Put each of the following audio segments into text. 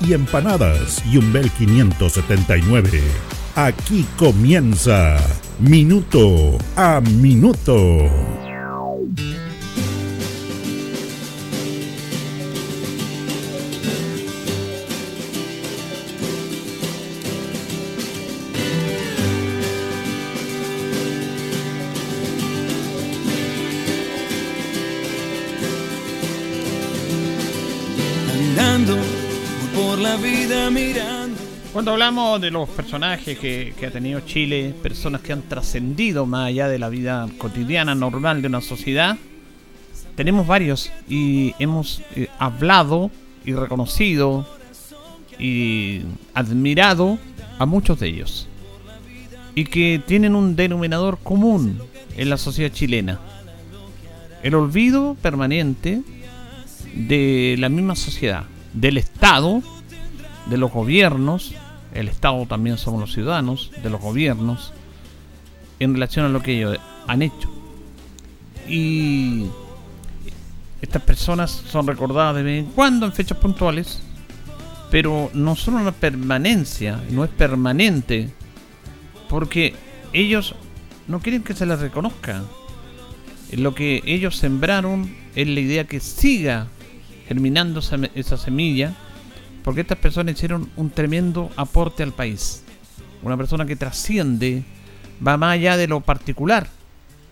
y empanadas. Y un Bel 579. Aquí comienza Minuto a Minuto. Hablamos de los personajes que, ha tenido Chile, personas que han trascendido más allá de la vida cotidiana, normal de una sociedad, tenemos varios y hemos eh, hablado y reconocido y admirado a muchos de ellos. Y que tienen un denominador común en la sociedad chilena. El olvido permanente de la misma sociedad, del Estado, de los gobiernos el Estado también somos los ciudadanos, de los gobiernos, en relación a lo que ellos han hecho. Y estas personas son recordadas de vez en cuando en fechas puntuales, pero no son una permanencia, no es permanente, porque ellos no quieren que se les reconozca. Lo que ellos sembraron es la idea que siga germinando esa semilla porque estas personas hicieron un tremendo aporte al país. Una persona que trasciende, va más allá de lo particular,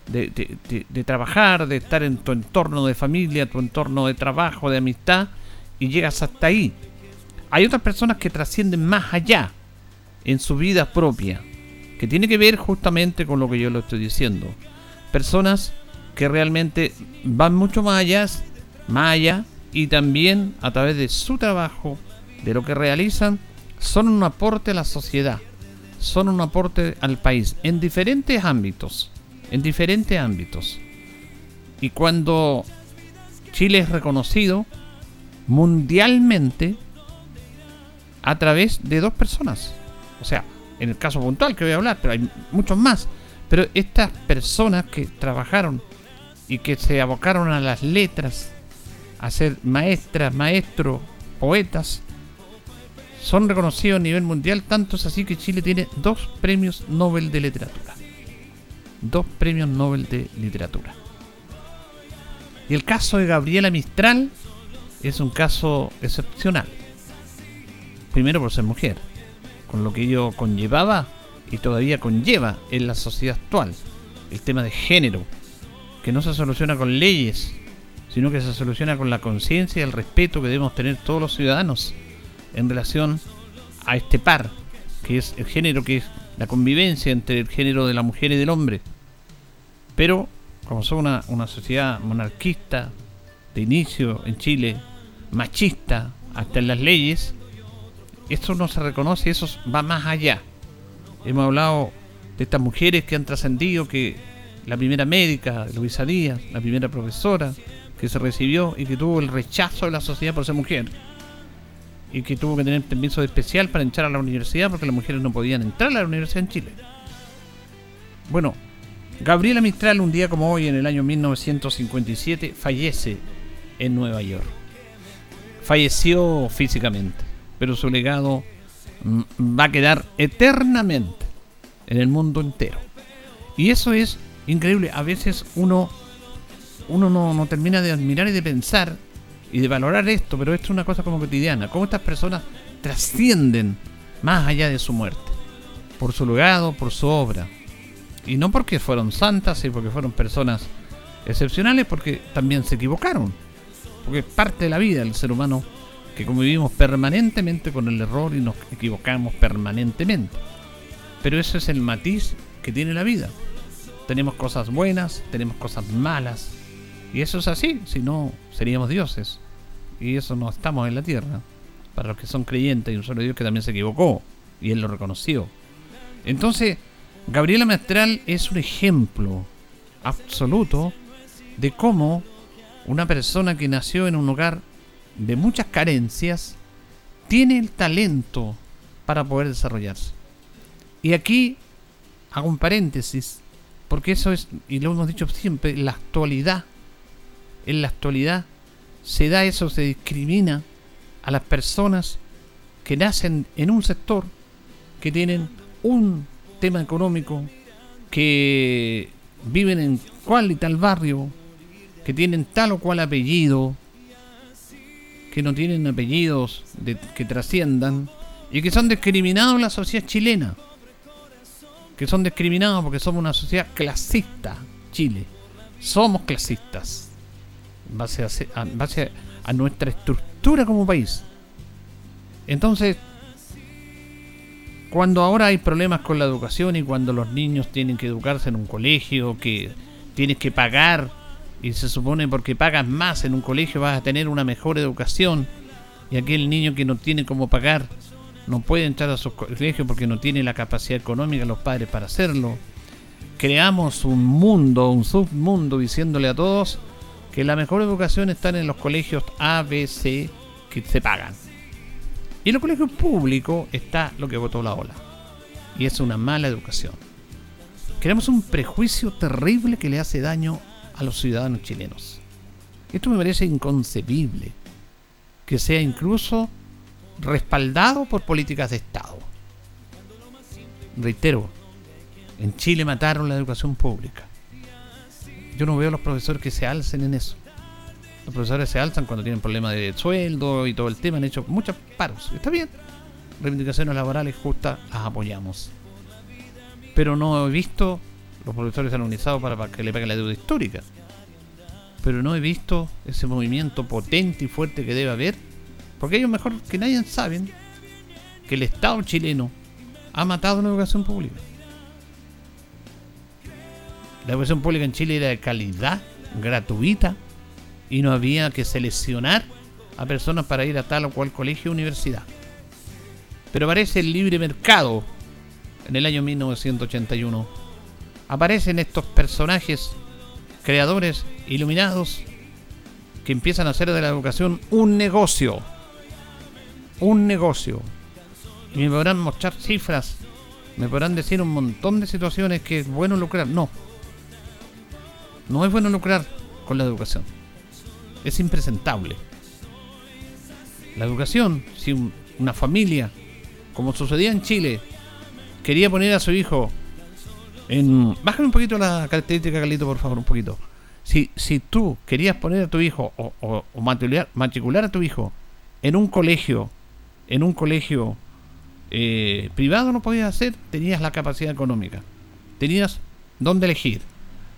de, trabajar, de estar en tu entorno de familia, tu entorno de trabajo, de amistad, y llegas hasta ahí. Hay otras personas que trascienden más allá en su vida propia, que tiene que ver justamente con lo que yo lo estoy diciendo. Personas que realmente van mucho más allá, más allá, y también a través de su trabajo, de lo que realizan son un aporte a la sociedad, son un aporte al país en diferentes ámbitos, en diferentes ámbitos. Y cuando Chile es reconocido mundialmente a través de dos personas, o sea, en el caso puntual que voy a hablar, pero hay muchos más, pero estas personas que trabajaron y que se abocaron a las letras, a ser maestras, maestros, poetas, son reconocidos a nivel mundial, tanto es así que Chile tiene dos premios Nobel de literatura. Dos premios Nobel de literatura. Y el caso de Gabriela Mistral es un caso excepcional. Primero por ser mujer, con lo que ello conllevaba y todavía conlleva en la sociedad actual. El tema de género, que no se soluciona con leyes, sino que se soluciona con la conciencia y el respeto que debemos tener todos los ciudadanos en relación a este par, que es el género, que es la convivencia entre el género de la mujer y del hombre. Pero, como somos una, una sociedad monarquista, de inicio en Chile, machista, hasta en las leyes, esto no se reconoce, eso va más allá. Hemos hablado de estas mujeres que han trascendido, que la primera médica, Luisa Díaz, la primera profesora que se recibió y que tuvo el rechazo de la sociedad por ser mujer y que tuvo que tener permiso especial para entrar a la universidad porque las mujeres no podían entrar a la universidad en Chile. Bueno, Gabriela Mistral un día como hoy en el año 1957 fallece en Nueva York. Falleció físicamente, pero su legado mm, va a quedar eternamente en el mundo entero. Y eso es increíble. A veces uno, uno no, no termina de admirar y de pensar y de valorar esto, pero esto es una cosa como cotidiana, cómo estas personas trascienden más allá de su muerte, por su legado, por su obra. Y no porque fueron santas y porque fueron personas excepcionales, porque también se equivocaron, porque es parte de la vida del ser humano que convivimos permanentemente con el error y nos equivocamos permanentemente. Pero ese es el matiz que tiene la vida. Tenemos cosas buenas, tenemos cosas malas. Y eso es así, si no seríamos dioses. Y eso no estamos en la tierra. Para los que son creyentes, y un solo Dios que también se equivocó. Y él lo reconoció. Entonces, Gabriela Mestral es un ejemplo absoluto de cómo una persona que nació en un hogar de muchas carencias tiene el talento para poder desarrollarse. Y aquí hago un paréntesis, porque eso es, y lo hemos dicho siempre, la actualidad, en la actualidad se da eso, se discrimina a las personas que nacen en un sector, que tienen un tema económico, que viven en cual y tal barrio, que tienen tal o cual apellido, que no tienen apellidos que trasciendan y que son discriminados en la sociedad chilena. Que son discriminados porque somos una sociedad clasista, Chile. Somos clasistas base a, nuestra estructura como país. Entonces, cuando ahora hay problemas con la educación y cuando los niños tienen que educarse en un colegio, que tienes que pagar y se supone porque pagas más en un colegio vas a tener una mejor educación y aquel niño que no tiene cómo pagar no puede entrar a su colegio porque no tiene la capacidad económica los padres para hacerlo. Creamos un mundo, un submundo diciéndole a todos que la mejor educación está en los colegios A, B, C que se pagan. Y en los colegios públicos está lo que votó la ola. Y es una mala educación. Creamos un prejuicio terrible que le hace daño a los ciudadanos chilenos. Esto me parece inconcebible, que sea incluso respaldado por políticas de Estado. Reitero, en Chile mataron la educación pública. Yo no veo a los profesores que se alcen en eso. Los profesores se alzan cuando tienen problemas de sueldo y todo el tema, han hecho muchos paros. Está bien. Reivindicaciones laborales justas las apoyamos. Pero no he visto los profesores organizado para, que le paguen la deuda histórica. Pero no he visto ese movimiento potente y fuerte que debe haber. Porque ellos mejor que nadie saben que el Estado chileno ha matado la educación pública. La educación pública en Chile era de calidad, gratuita, y no había que seleccionar a personas para ir a tal o cual colegio o universidad. Pero aparece el libre mercado en el año 1981 aparecen estos personajes creadores iluminados que empiezan a hacer de la educación un negocio. Un negocio. Y me podrán mostrar cifras, me podrán decir un montón de situaciones que es bueno lucrar. No. No es bueno lucrar con la educación. Es impresentable. La educación, si una familia, como sucedía en Chile, quería poner a su hijo bájame un poquito la característica, Carlito, por favor, un poquito. Si, si tú querías poner a tu hijo o, matricular, a tu hijo en un colegio, en un colegio eh, privado no podías hacer, tenías la capacidad económica, tenías dónde elegir.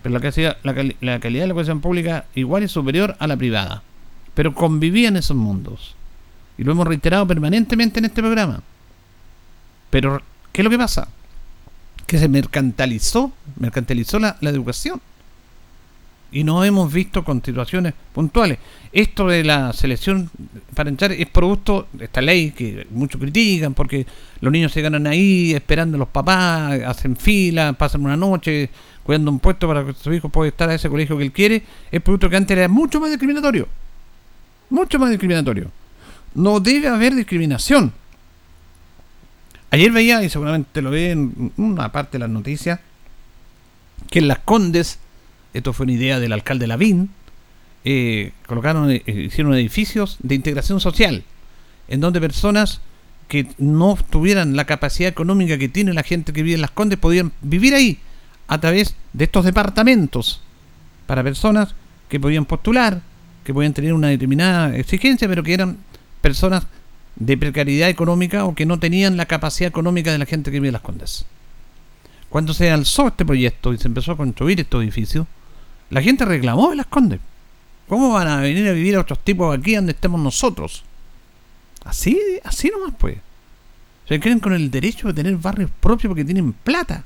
Pero la, calidad, la, la de la educación pública igual es superior a la privada. Pero convivían esos mundos. Y lo hemos reiterado permanentemente en este programa. Pero, ¿qué es lo que pasa? que se mercantilizó, mercantilizó la, educación. Y no hemos visto situaciones puntuales. Esto de la selección para entrar es producto de esta ley que muchos critican porque los niños se ganan ahí esperando a los papás, hacen fila, pasan una noche cuidando un puesto para que su hijo pueda estar a ese colegio que él quiere. Es producto que antes era mucho más discriminatorio. Mucho más discriminatorio. No debe haber discriminación. Ayer veía, y seguramente lo ve en una parte de las noticias, que en Las Condes, esto fue una idea del alcalde Lavín, eh, colocaron, eh, hicieron edificios de integración social, en donde personas que no tuvieran la capacidad económica que tiene la gente que vive en Las Condes podían vivir ahí a través de estos departamentos para personas que podían postular, que podían tener una determinada exigencia, pero que eran personas de precariedad económica o que no tenían la capacidad económica de la gente que vive en las Condes. Cuando se alzó este proyecto y se empezó a construir estos edificios, la gente reclamó en las Condes. ¿Cómo van a venir a vivir a otros tipos aquí donde estemos nosotros? Así, así nomás pues. Se creen con el derecho de tener barrios propios porque tienen plata.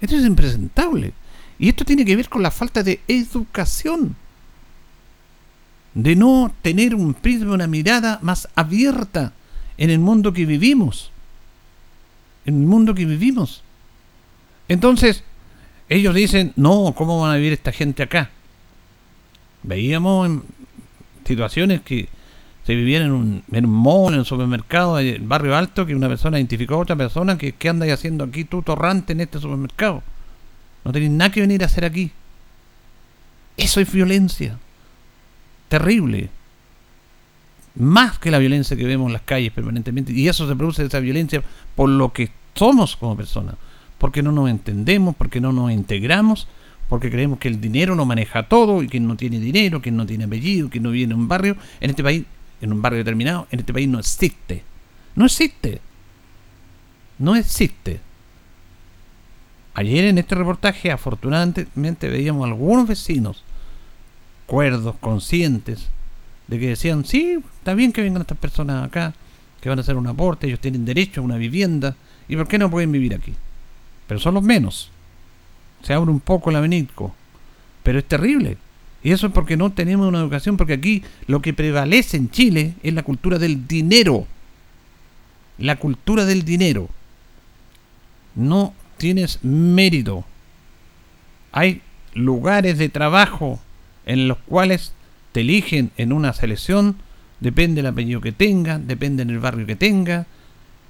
Esto es impresentable. Y esto tiene que ver con la falta de educación. De no tener un prisma, una mirada más abierta en el mundo que vivimos. En el mundo que vivimos. Entonces, ellos dicen, no, ¿cómo van a vivir esta gente acá? Veíamos en situaciones que se vivían en un, en un mall, en un supermercado, en barrio alto, que una persona identificó a otra persona que ¿qué andas haciendo aquí tú torrante en este supermercado? No tenéis nada que venir a hacer aquí. Eso es violencia. Terrible. Más que la violencia que vemos en las calles permanentemente. Y eso se produce esa violencia por lo que somos como personas. Porque no nos entendemos, porque no nos integramos, porque creemos que el dinero lo maneja todo y que no tiene dinero, que no tiene apellido, que no viene en un barrio. En este país, en un barrio determinado, en este país no existe. No existe. No existe. Ayer en este reportaje, afortunadamente, veíamos algunos vecinos cuerdos, conscientes, de que decían, sí, está bien que vengan estas personas acá, que van a hacer un aporte, ellos tienen derecho a una vivienda, ¿y por qué no pueden vivir aquí? Pero son los menos. Se abre un poco el abanico, pero es terrible. Y eso es porque no tenemos una educación, porque aquí lo que prevalece en Chile es la cultura del dinero. La cultura del dinero. No tienes mérito. Hay lugares de trabajo en los cuales te eligen en una selección, depende del apellido que tenga, depende del barrio que tenga,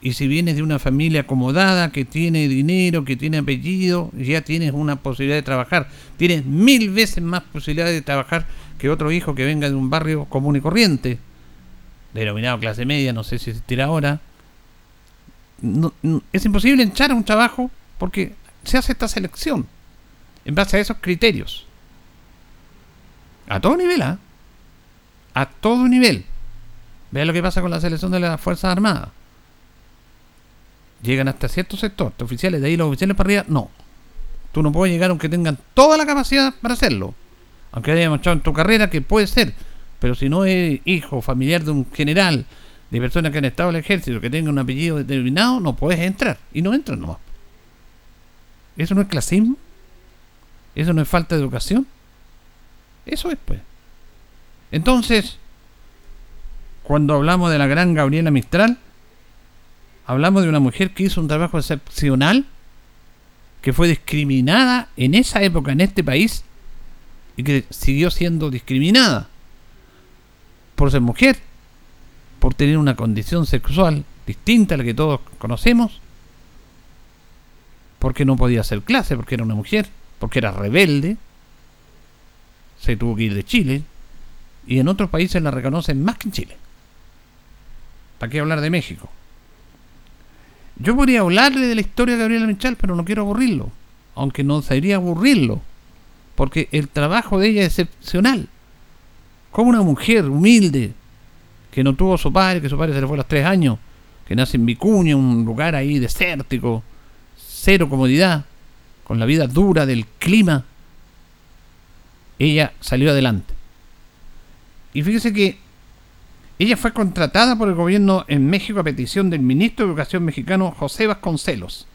y si vienes de una familia acomodada, que tiene dinero, que tiene apellido, ya tienes una posibilidad de trabajar. Tienes mil veces más posibilidades de trabajar que otro hijo que venga de un barrio común y corriente, denominado clase media, no sé si existirá ahora. es imposible echar a un trabajo porque se hace esta selección en base a esos criterios. A todo nivel, ¿ah? A todo nivel. Vea lo que pasa con la selección de las Fuerzas Armadas. Llegan hasta cierto sector, oficiales, de ahí los oficiales para arriba, no. Tú no puedes llegar aunque tengan toda la capacidad para hacerlo. Aunque hayas demostrado en tu carrera que puede ser. Pero si no es hijo, familiar de un general, de personas que han estado en el ejército, que tengan un apellido determinado, no puedes entrar. Y no entran nomás. ¿Eso no es clasismo? ¿Eso no es falta de educación? Eso es, pues. Entonces, cuando hablamos de la gran Gabriela Mistral, hablamos de una mujer que hizo un trabajo excepcional, que fue discriminada en esa época en este país y que siguió siendo discriminada por ser mujer, por tener una condición sexual distinta a la que todos conocemos porque no podía hacer clase, porque era una mujer, porque era rebelde, se tuvo que ir de Chile, y en otros países la reconocen más que en Chile. ¿Para qué hablar de México? Yo podría hablarle de la historia de Gabriela Michal, pero no quiero aburrirlo, aunque no sería aburrirlo, porque el trabajo de ella es excepcional. Como una mujer humilde, que no tuvo su padre, que su padre se le fue a los tres años, que nace en Vicuña, un lugar ahí desértico, cero comodidad, con la vida dura del clima, ella salió adelante. Y fíjese que ella fue contratada por el gobierno en México a petición del ministro de Educación mexicano José Vasconcelos,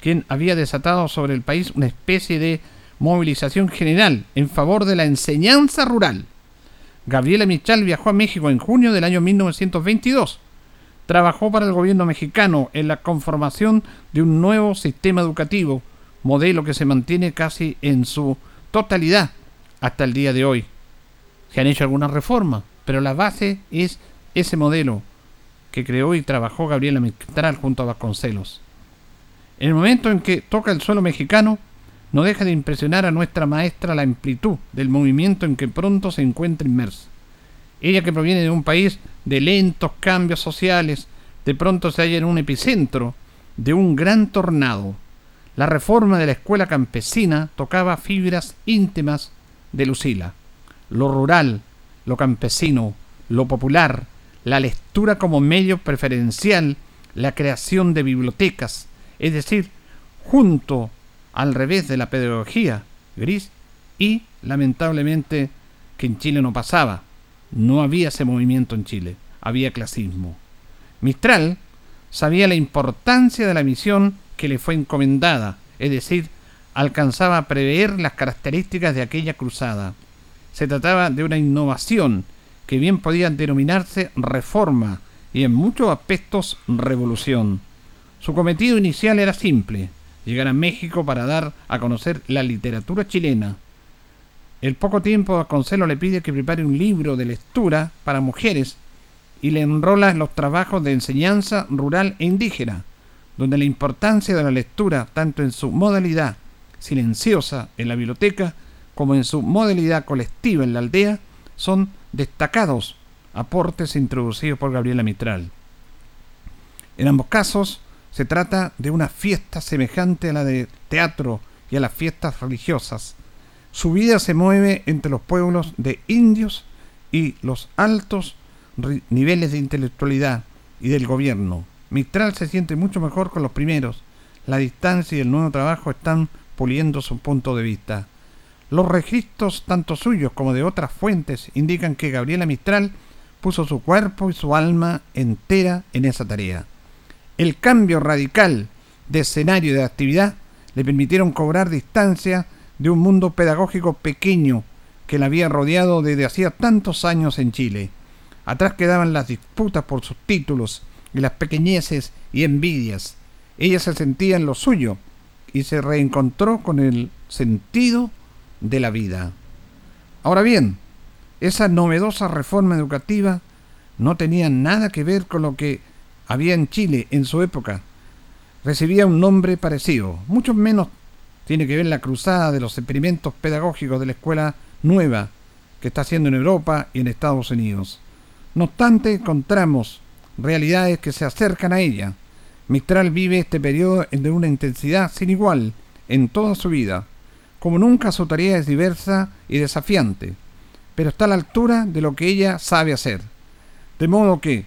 quien había desatado sobre el país una especie de movilización general en favor de la enseñanza rural. Gabriela Michal viajó a México en junio del año 1922 trabajó para el gobierno mexicano en la conformación de un nuevo sistema educativo, modelo que se mantiene casi en su totalidad hasta el día de hoy. Se han hecho algunas reformas, pero la base es ese modelo que creó y trabajó Gabriela Mistral junto a Vasconcelos. En el momento en que toca el suelo mexicano, no deja de impresionar a nuestra maestra la amplitud del movimiento en que pronto se encuentra inmersa. Ella que proviene de un país de lentos cambios sociales, de pronto se halla en un epicentro de un gran tornado. La reforma de la escuela campesina tocaba fibras íntimas de Lucila. Lo rural, lo campesino, lo popular, la lectura como medio preferencial, la creación de bibliotecas, es decir, junto al revés de la pedagogía gris y, lamentablemente, que en Chile no pasaba. No había ese movimiento en Chile, había clasismo. Mistral sabía la importancia de la misión que le fue encomendada, es decir, alcanzaba a prever las características de aquella cruzada. Se trataba de una innovación que bien podía denominarse reforma y en muchos aspectos revolución. Su cometido inicial era simple, llegar a México para dar a conocer la literatura chilena. El poco tiempo Vasconcelo le pide que prepare un libro de lectura para mujeres y le enrola en los trabajos de enseñanza rural e indígena, donde la importancia de la lectura, tanto en su modalidad silenciosa en la biblioteca como en su modalidad colectiva en la aldea, son destacados aportes introducidos por Gabriela Mistral. En ambos casos se trata de una fiesta semejante a la de teatro y a las fiestas religiosas. Su vida se mueve entre los pueblos de indios y los altos niveles de intelectualidad y del gobierno. Mistral se siente mucho mejor con los primeros. La distancia y el nuevo trabajo están puliendo su punto de vista. Los registros, tanto suyos como de otras fuentes, indican que Gabriela Mistral puso su cuerpo y su alma entera en esa tarea. El cambio radical de escenario de actividad le permitieron cobrar distancia de un mundo pedagógico pequeño que la había rodeado desde hacía tantos años en Chile. Atrás quedaban las disputas por sus títulos y las pequeñeces y envidias. Ella se sentía en lo suyo y se reencontró con el sentido de la vida. Ahora bien, esa novedosa reforma educativa no tenía nada que ver con lo que había en Chile en su época. Recibía un nombre parecido, mucho menos tiene que ver la cruzada de los experimentos pedagógicos de la escuela nueva que está haciendo en Europa y en Estados Unidos. No obstante, encontramos realidades que se acercan a ella. Mistral vive este periodo de una intensidad sin igual en toda su vida. Como nunca su tarea es diversa y desafiante pero está a la altura de lo que ella sabe hacer. De modo que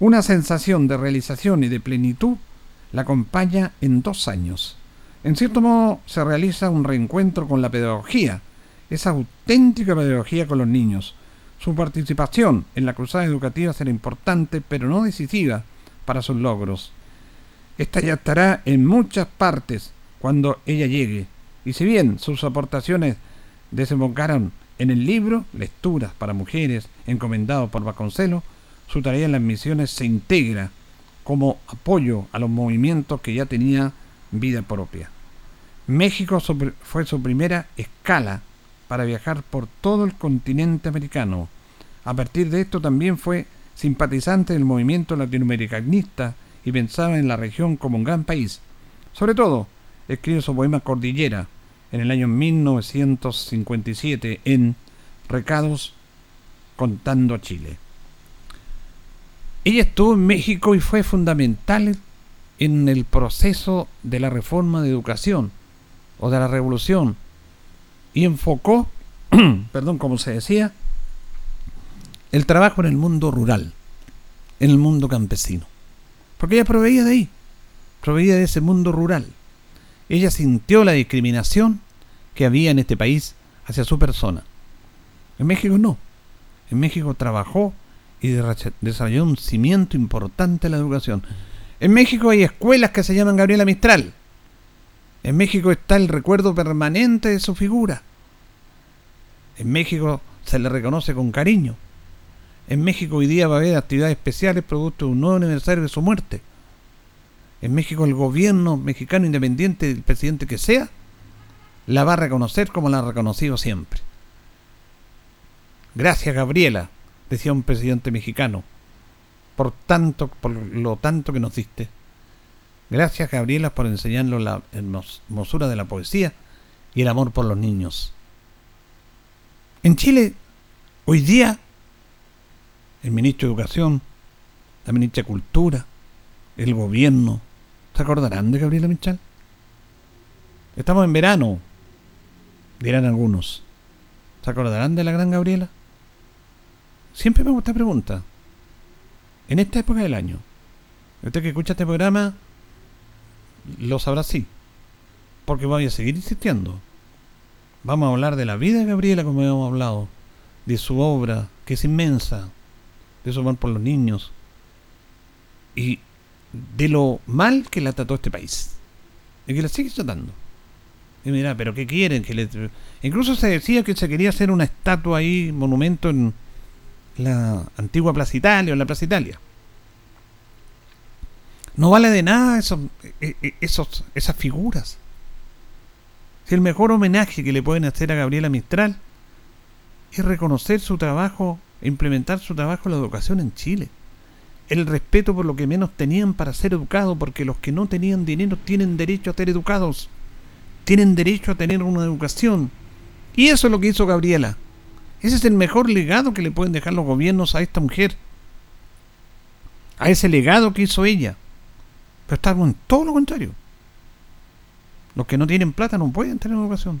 una sensación de realización y de plenitud la acompaña en dos años. En cierto modo se realiza un reencuentro con la pedagogía, esa auténtica pedagogía con los niños. Su participación en la cruzada educativa será importante, pero no decisiva para sus logros. Esta ya estará en muchas partes cuando ella llegue, y si bien sus aportaciones desembocaron en el libro Lecturas para Mujeres, encomendado por Vasconcelos, su tarea en las misiones se integra como apoyo a los movimientos que ya tenía vida propia. México fue su primera escala para viajar por todo el continente americano. A partir de esto también fue simpatizante del movimiento latinoamericanista y pensaba en la región como un gran país. Sobre todo, escribe su poema Cordillera, en el año 1957 en Recados contando a Chile. Ella estuvo en México y fue fundamental en el proceso de la reforma de educación o de la revolución y enfocó, perdón, como se decía, el trabajo en el mundo rural, en el mundo campesino. Porque ella proveía de ahí, proveía de ese mundo rural. Ella sintió la discriminación que había en este país hacia su persona. En México no. En México trabajó y desarrolló un cimiento importante en la educación. En México hay escuelas que se llaman Gabriela Mistral. En México está el recuerdo permanente de su figura. En México se le reconoce con cariño. En México hoy día va a haber actividades especiales producto de un nuevo aniversario de su muerte. En México el gobierno mexicano independiente, el presidente que sea, la va a reconocer como la ha reconocido siempre. Gracias Gabriela, decía un presidente mexicano, por tanto, por lo tanto que nos diste. Gracias Gabriela por enseñarnos la hermosura de la poesía y el amor por los niños. En Chile, hoy día, el ministro de Educación, la ministra de Cultura, el gobierno, ¿Se acordarán de Gabriela Michal? Estamos en verano, dirán algunos. ¿Se acordarán de la gran Gabriela? Siempre me gusta esta pregunta. En esta época del año, usted que escucha este programa lo sabrá sí, porque voy a seguir insistiendo. Vamos a hablar de la vida de Gabriela, como hemos hablado, de su obra, que es inmensa, de su amor por los niños, y de lo mal que la trató este país, y que la sigue tratando. Y mira, pero ¿qué quieren? que le... Incluso se decía que se quería hacer una estatua ahí, monumento en la antigua Plaza Italia o en la Plaza Italia. No vale de nada esos, e, e, esos, esas figuras. Si el mejor homenaje que le pueden hacer a Gabriela Mistral es reconocer su trabajo implementar su trabajo en la educación en Chile. El respeto por lo que menos tenían para ser educados, porque los que no tenían dinero tienen derecho a ser educados, tienen derecho a tener una educación. Y eso es lo que hizo Gabriela. Ese es el mejor legado que le pueden dejar los gobiernos a esta mujer. A ese legado que hizo ella. Pero está en todo lo contrario. Los que no tienen plata no pueden tener educación.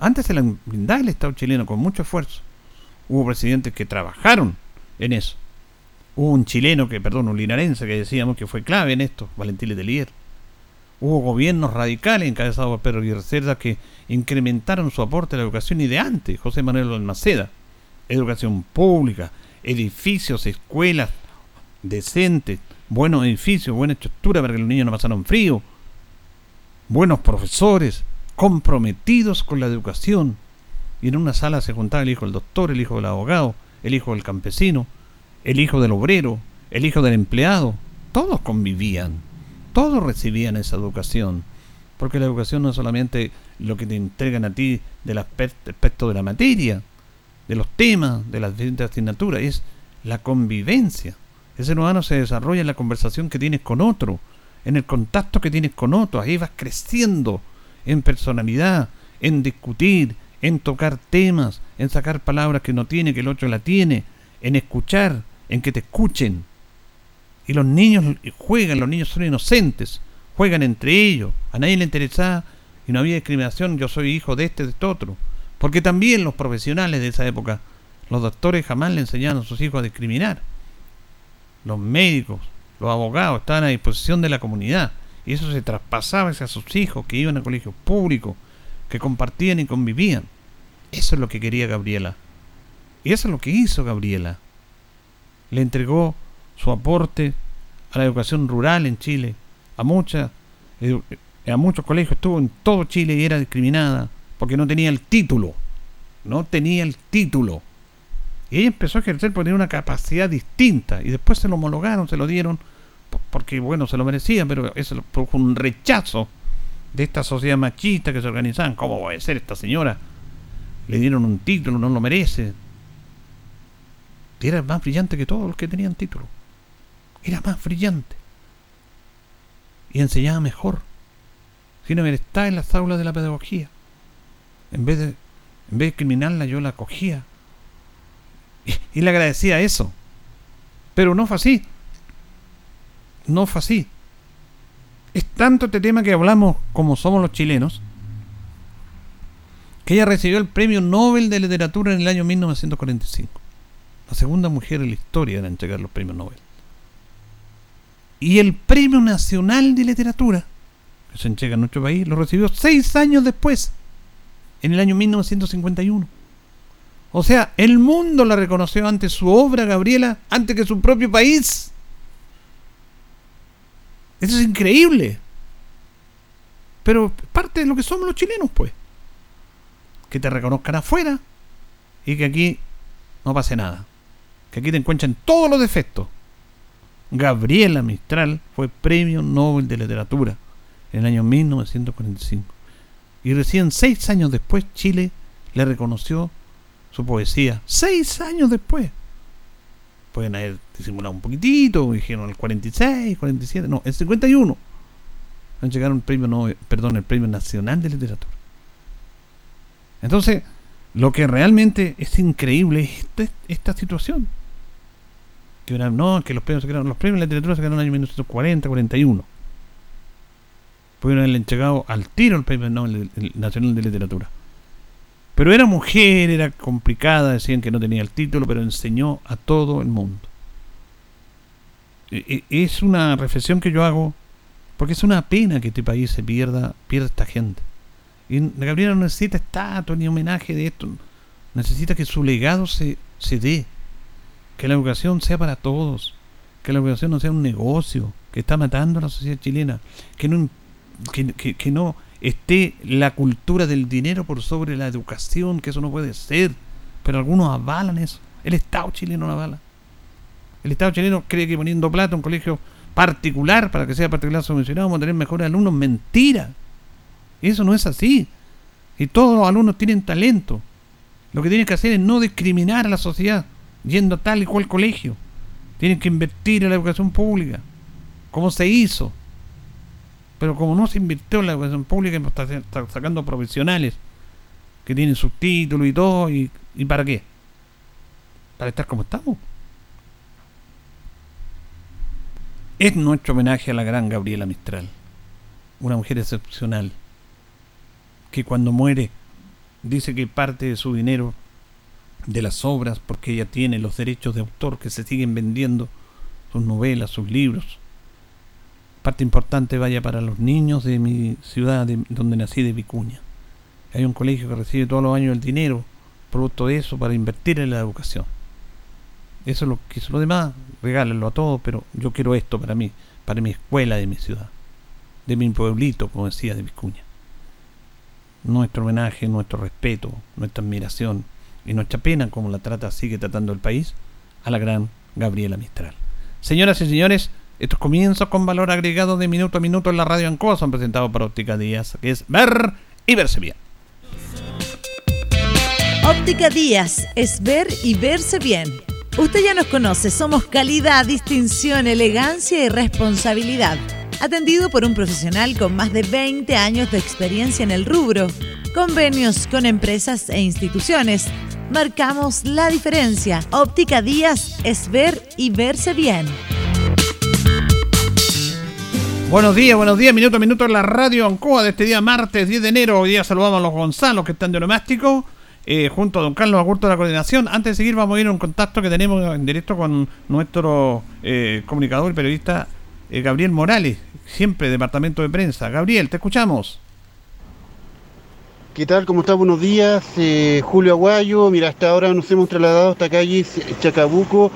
Antes se la brindaba el Estado chileno con mucho esfuerzo. Hubo presidentes que trabajaron en eso. Hubo un chileno que, perdón, un linarense que decíamos que fue clave en esto, Valentín Letelier. Hubo gobiernos radicales encabezados por Pedro Aguirre Cerda que incrementaron su aporte a la educación y de antes, José Manuel Almaceda. Educación pública, edificios, escuelas decentes, buenos edificios, buena estructura para que los niños no pasaran frío, buenos profesores, comprometidos con la educación. Y en una sala se juntaba el hijo del doctor, el hijo del abogado, el hijo del campesino, el hijo del obrero, el hijo del empleado. Todos convivían, todos recibían esa educación. Porque la educación no es solamente lo que te entregan a ti del aspecto de la materia, de los temas, de las distintas asignaturas, es la convivencia. El ser humano se desarrolla en la conversación que tienes con otro, en el contacto que tienes con otros, ahí vas creciendo en personalidad, en discutir, en tocar temas, en sacar palabras que no tiene, que el otro la tiene, en escuchar, en que te escuchen. Y los niños juegan, los niños son inocentes, juegan entre ellos, a nadie le interesaba y no había discriminación, yo soy hijo de este, de este otro. Porque también los profesionales de esa época, los doctores jamás le enseñaron a sus hijos a discriminar. Los médicos, los abogados estaban a disposición de la comunidad. Y eso se traspasaba hacia sus hijos que iban a colegios públicos, que compartían y convivían. Eso es lo que quería Gabriela. Y eso es lo que hizo Gabriela. Le entregó su aporte a la educación rural en Chile, a muchas a muchos colegios, estuvo en todo Chile y era discriminada porque no tenía el título. No tenía el título. Y ella empezó a ejercer por tener una capacidad distinta y después se lo homologaron, se lo dieron porque bueno, se lo merecía, pero eso fue un rechazo de esta sociedad machista que se organizaban. ¿Cómo va a ser esta señora? Le dieron un título, no lo merece. Era más brillante que todos los que tenían título. Era más brillante. Y enseñaba mejor. Sin haber estado en las aulas de la pedagogía. En vez de, en vez de criminarla, yo la acogía. Y, y le agradecía eso. Pero no fue así no fue así. Es tanto este tema que hablamos como somos los chilenos, que ella recibió el Premio Nobel de Literatura en el año 1945. La segunda mujer en la historia en entregar los premios Nobel. Y el Premio Nacional de Literatura, que se entrega en nuestro país, lo recibió seis años después, en el año 1951. O sea, el mundo la reconoció ante su obra, Gabriela, antes que su propio país. Eso es increíble. Pero parte de lo que somos los chilenos, pues. Que te reconozcan afuera y que aquí no pase nada. Que aquí te encuentren todos los defectos. Gabriela Mistral fue Premio Nobel de Literatura en el año 1945. Y recién seis años después Chile le reconoció su poesía. Seis años después pueden haber disimulado un poquitito, dijeron el 46, 47, no, el 51. Han llegado un premio, no, perdón, el premio nacional de literatura. Entonces, lo que realmente es increíble es esta, esta situación. Que no, que los premios se quedaron, los premios de literatura se quedaron en el año 1940, 41. Pudieron haberle entregado al tiro el premio nacional de literatura. Pero era mujer, era complicada, decían que no tenía el título, pero enseñó a todo el mundo. E, e, es una reflexión que yo hago porque es una pena que este país se pierda, pierda esta gente. Y Gabriela no necesita estatua ni homenaje de esto. Necesita que su legado se, se dé. Que la educación sea para todos. Que la educación no sea un negocio que está matando a la sociedad chilena. Que no, que, no esté la cultura del dinero por sobre la educación, que eso no puede ser. Pero algunos avalan eso. El Estado chileno lo avala. El Estado chileno cree que poniendo plata en un colegio particular, para que sea particular subvencionado, vamos a tener mejores alumnos. Mentira. Eso no es así. Y todos los alumnos tienen talento. Lo que tienen que hacer es no discriminar a la sociedad yendo a tal y cual colegio. Tienen que invertir en la educación pública, como se hizo. Pero como no se invirtió en la educación pública, está sacando profesionales que tienen sus títulos y todo. ¿Y, ¿Y para qué? Para estar como estamos. Es nuestro homenaje a la gran Gabriela Mistral, una mujer excepcional, que cuando muere dice que parte de su dinero de las obras, porque ella tiene los derechos de autor que se siguen vendiendo, sus novelas, sus libros, parte importante vaya para los niños de mi ciudad donde nací de Vicuña. Hay un colegio que recibe todos los años el dinero producto de eso para invertir en la educación. Eso es lo que es lo demás, regálenlo a todos, pero yo quiero esto para mí, para mi escuela de mi ciudad, de mi pueblito, como decía de Vicuña. Nuestro homenaje, nuestro respeto, nuestra admiración y nuestra pena, como la trata, sigue tratando el país, a la gran Gabriela Mistral. Señoras y señores, estos comienzos con valor agregado de minuto a minuto en la radio Ancoa son presentados por Óptica Díaz, que es ver y verse bien. Óptica Díaz es ver y verse bien Usted ya nos conoce, somos calidad, distinción, elegancia y responsabilidad. Atendido por un profesional con más de 20 años de experiencia en el rubro. Convenios con empresas e instituciones. Marcamos la diferencia. Óptica Díaz es ver y verse bien. Buenos días, buenos días, minuto a minuto en la radio Ancoa de este día martes 10 de enero. Hoy día saludamos a los Gonzalos que están de nomástico. Eh, junto a don Carlos Agurto de la coordinación. Antes de seguir, vamos a ir a un contacto que tenemos en directo con nuestro eh, comunicador y periodista eh, Gabriel Morales, siempre departamento de prensa. Gabriel, te escuchamos. ¿Qué tal? ¿Cómo está? Buenos días. Julio Aguayo. Mira, hasta ahora nos hemos trasladado hasta calle Chacabuco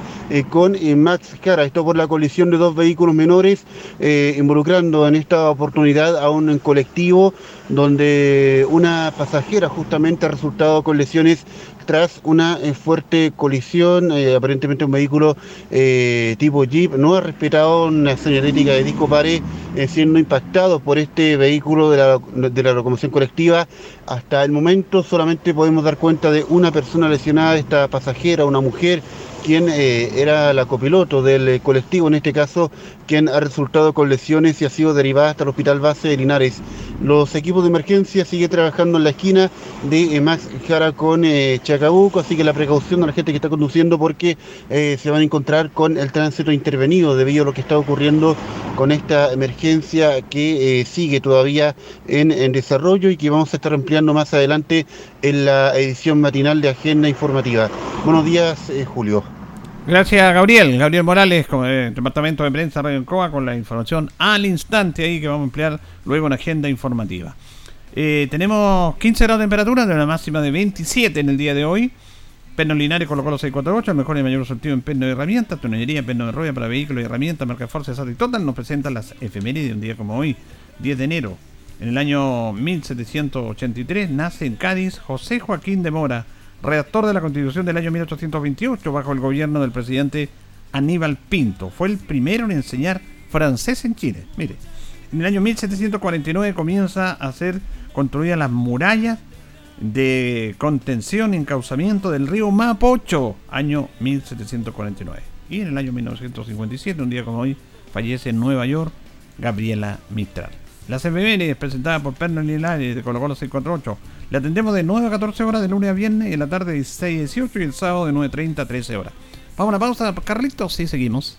con Max Cara. Esto por la colisión de dos vehículos menores, involucrando en esta oportunidad a un colectivo donde una pasajera justamente ha resultado con lesiones tras una eh, fuerte colisión, eh, aparentemente un vehículo eh, tipo Jeep no ha respetado una señalética de disco pared, siendo impactado por este vehículo de la, de la locomoción colectiva. Hasta el momento solamente podemos dar cuenta de una persona lesionada, esta pasajera, una mujer quien eh, era la copiloto del eh, colectivo, en este caso, quien ha resultado con lesiones y ha sido derivada hasta el Hospital Base de Linares. Los equipos de emergencia siguen trabajando en la esquina de eh, Max Jara con Chacabuco, así que la precaución de la gente que está conduciendo porque se van a encontrar con el tránsito intervenido debido a lo que está ocurriendo con esta emergencia que sigue todavía en desarrollo y que vamos a estar ampliando más adelante en la edición matinal de Agenda Informativa. Buenos días, Julio. Gracias, Gabriel. Gabriel Morales, con Departamento de Prensa Radio Coa, con la información al instante ahí que vamos a emplear luego en agenda informativa. Eh, tenemos 15 grados de temperatura, de una máxima de 27 en el día de hoy. Perno Linares colocó los 648, el mejor y mayor sortido en perno de herramientas, tonellería, perno de rueda para vehículos y herramientas, marca Forza, y Total, nos presentan las efemérides de un día como hoy, 10 de enero. En el año 1783 nace en Cádiz José Joaquín de Mora, redactor de la Constitución del año 1828 bajo el gobierno del presidente Aníbal Pinto. Fue el primero en enseñar francés en Chile. Mire, en el año 1749 comienza a ser construidas las murallas de contención y encauzamiento del río Mapocho, año 1749. Y en el año 1957, un día como hoy, fallece en Nueva York Gabriela Mistral. Las efemérides presentadas por Pernod Linares de Colo Colo 648 le atendemos de 9 a 14 horas de lunes a viernes, y en la tarde de 6 a 18 y el sábado de 9.30 a 13 horas. Vamos a una pausa, Carlitos, y seguimos.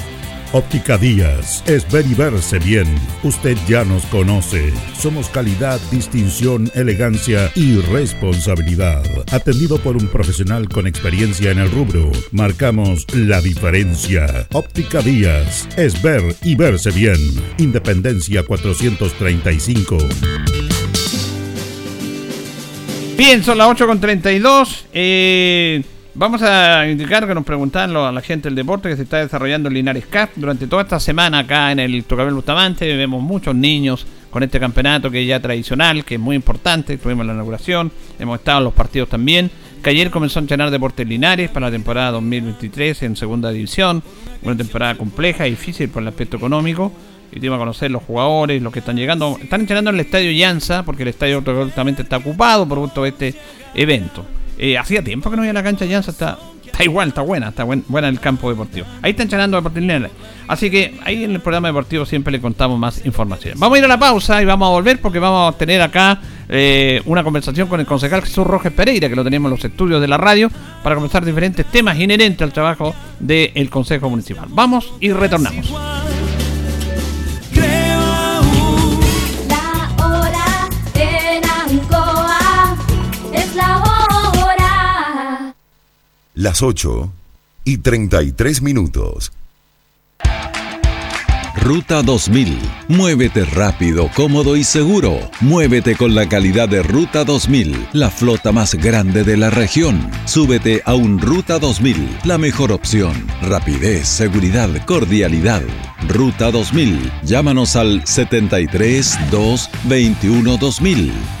Óptica Díaz es ver y verse bien. Usted ya nos conoce. Somos calidad, distinción, elegancia y responsabilidad. Atendido por un profesional con experiencia en el rubro, marcamos la diferencia. Óptica Díaz es ver y verse bien. Independencia 435. Bien, son las 8.32. Eh, vamos a indicar que nos preguntaban a la gente del deporte que se está desarrollando en Linares Cup. Durante toda esta semana acá en el Tocabel Bustamante vemos muchos niños con este campeonato que es ya tradicional, que es muy importante. Tuvimos la inauguración, hemos estado en los partidos también. Que ayer comenzó a entrenar Deportes Linares para la temporada 2023 en segunda división. Una temporada compleja y difícil por el aspecto económico y te iba a conocer los jugadores, los que están llegando. Están entrenando en el estadio Llanza, porque el estadio absolutamente está ocupado por todo este evento. Eh, hacía tiempo que no había la cancha Llanza, está, está igual, está buena, está buen, buena el campo deportivo. Ahí está entrenando Linares. Así que ahí en el programa deportivo siempre le contamos más información. Vamos a ir a la pausa y vamos a volver porque vamos a tener acá eh, una conversación con el concejal Jesús Rojas Pereira, que lo tenemos en los estudios de la radio, para conversar diferentes temas inherentes al trabajo del Consejo Municipal. Vamos y retornamos. Las 8 y 33 minutos. Ruta 2000. Muévete rápido, cómodo y seguro. Muévete con la calidad de Ruta 2000, la flota más grande de la región. Súbete a un Ruta 2000, la mejor opción. Rapidez, seguridad, cordialidad. Ruta 2000. Llámanos al 73 2 21 2000.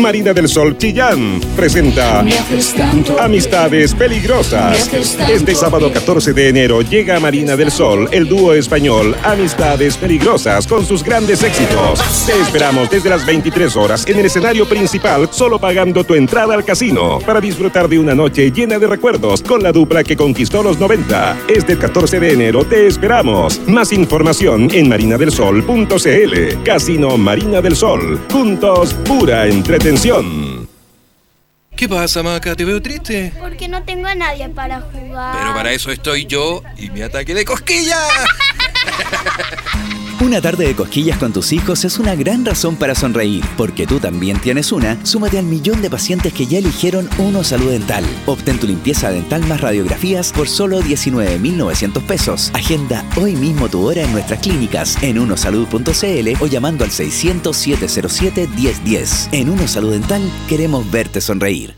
Marina del Sol Chillán presenta Amistades Peligrosas. Este sábado 14 de enero llega a Marina del Sol el dúo español Amistades Peligrosas con sus grandes éxitos. Te esperamos desde las 23 horas en el escenario principal solo pagando tu entrada al casino para disfrutar de una noche llena de recuerdos con la dupla que conquistó los 90. Este 14 de enero te esperamos. Más información en marinadelsol.cl. Casino Marina del Sol. Juntos, pura entretención. ¿Qué pasa, Maca? ¿Te veo triste? Porque no tengo a nadie para jugar. Pero para eso estoy yo y mi ataque de cosquilla. Una tarde de cosquillas con tus hijos es una gran razón para sonreír, porque tú también tienes una. Súmate al millón de pacientes que ya eligieron Uno Salud Dental. Obtén tu limpieza dental más radiografías por solo 19.900 pesos. Agenda hoy mismo tu hora en nuestras clínicas en unosalud.cl o llamando al 600 707 1010. En Uno Salud Dental queremos verte sonreír.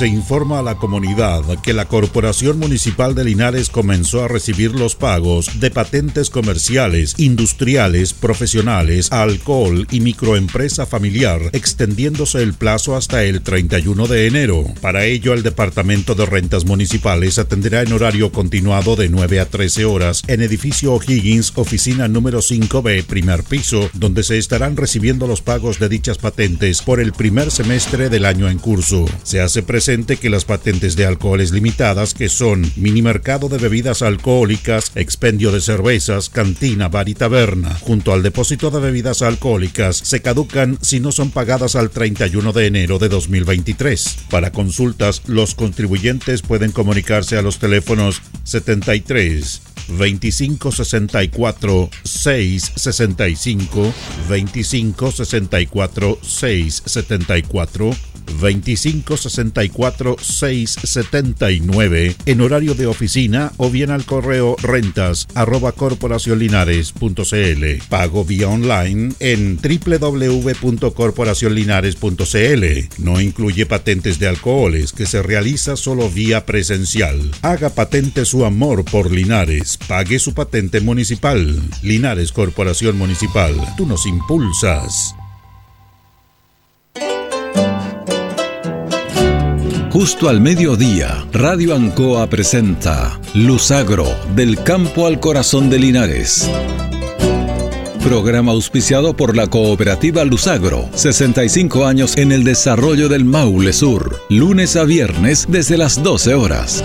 Se informa a la comunidad que la Corporación Municipal de Linares comenzó a recibir los pagos de patentes comerciales, industriales, profesionales, alcohol y microempresa familiar, extendiéndose el plazo hasta el 31 de enero. Para ello, el Departamento de Rentas Municipales atenderá en horario continuado de 9 a 13 horas en edificio O'Higgins, oficina número 5B, primer piso, donde se estarán recibiendo los pagos de dichas patentes por el primer semestre del año en curso. Se hace presente que las patentes de alcoholes limitadas, que son mini mercado de bebidas alcohólicas, expendio de cervezas, cantina, bar y taberna, junto al depósito de bebidas alcohólicas, se caducan si no son pagadas al 31 de enero de 2023. Para consultas, los contribuyentes pueden comunicarse a los teléfonos 73 2564 665 2564 674 2564-679 en horario de oficina o bien al correo rentas corporacionlinares.cl. Pago vía online en www.corporacionlinares.cl. No incluye patentes de alcoholes que se realiza solo vía presencial. Haga patente su amor por Linares. Pague su patente municipal. Linares Corporación Municipal. Tú nos impulsas. Justo al mediodía, Radio Ancoa presenta Luzagro, del campo al corazón de Linares. Programa auspiciado por la cooperativa Luzagro, 65 años en el desarrollo del Maule Sur, lunes a viernes desde las 12 horas.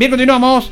Bien, continuamos.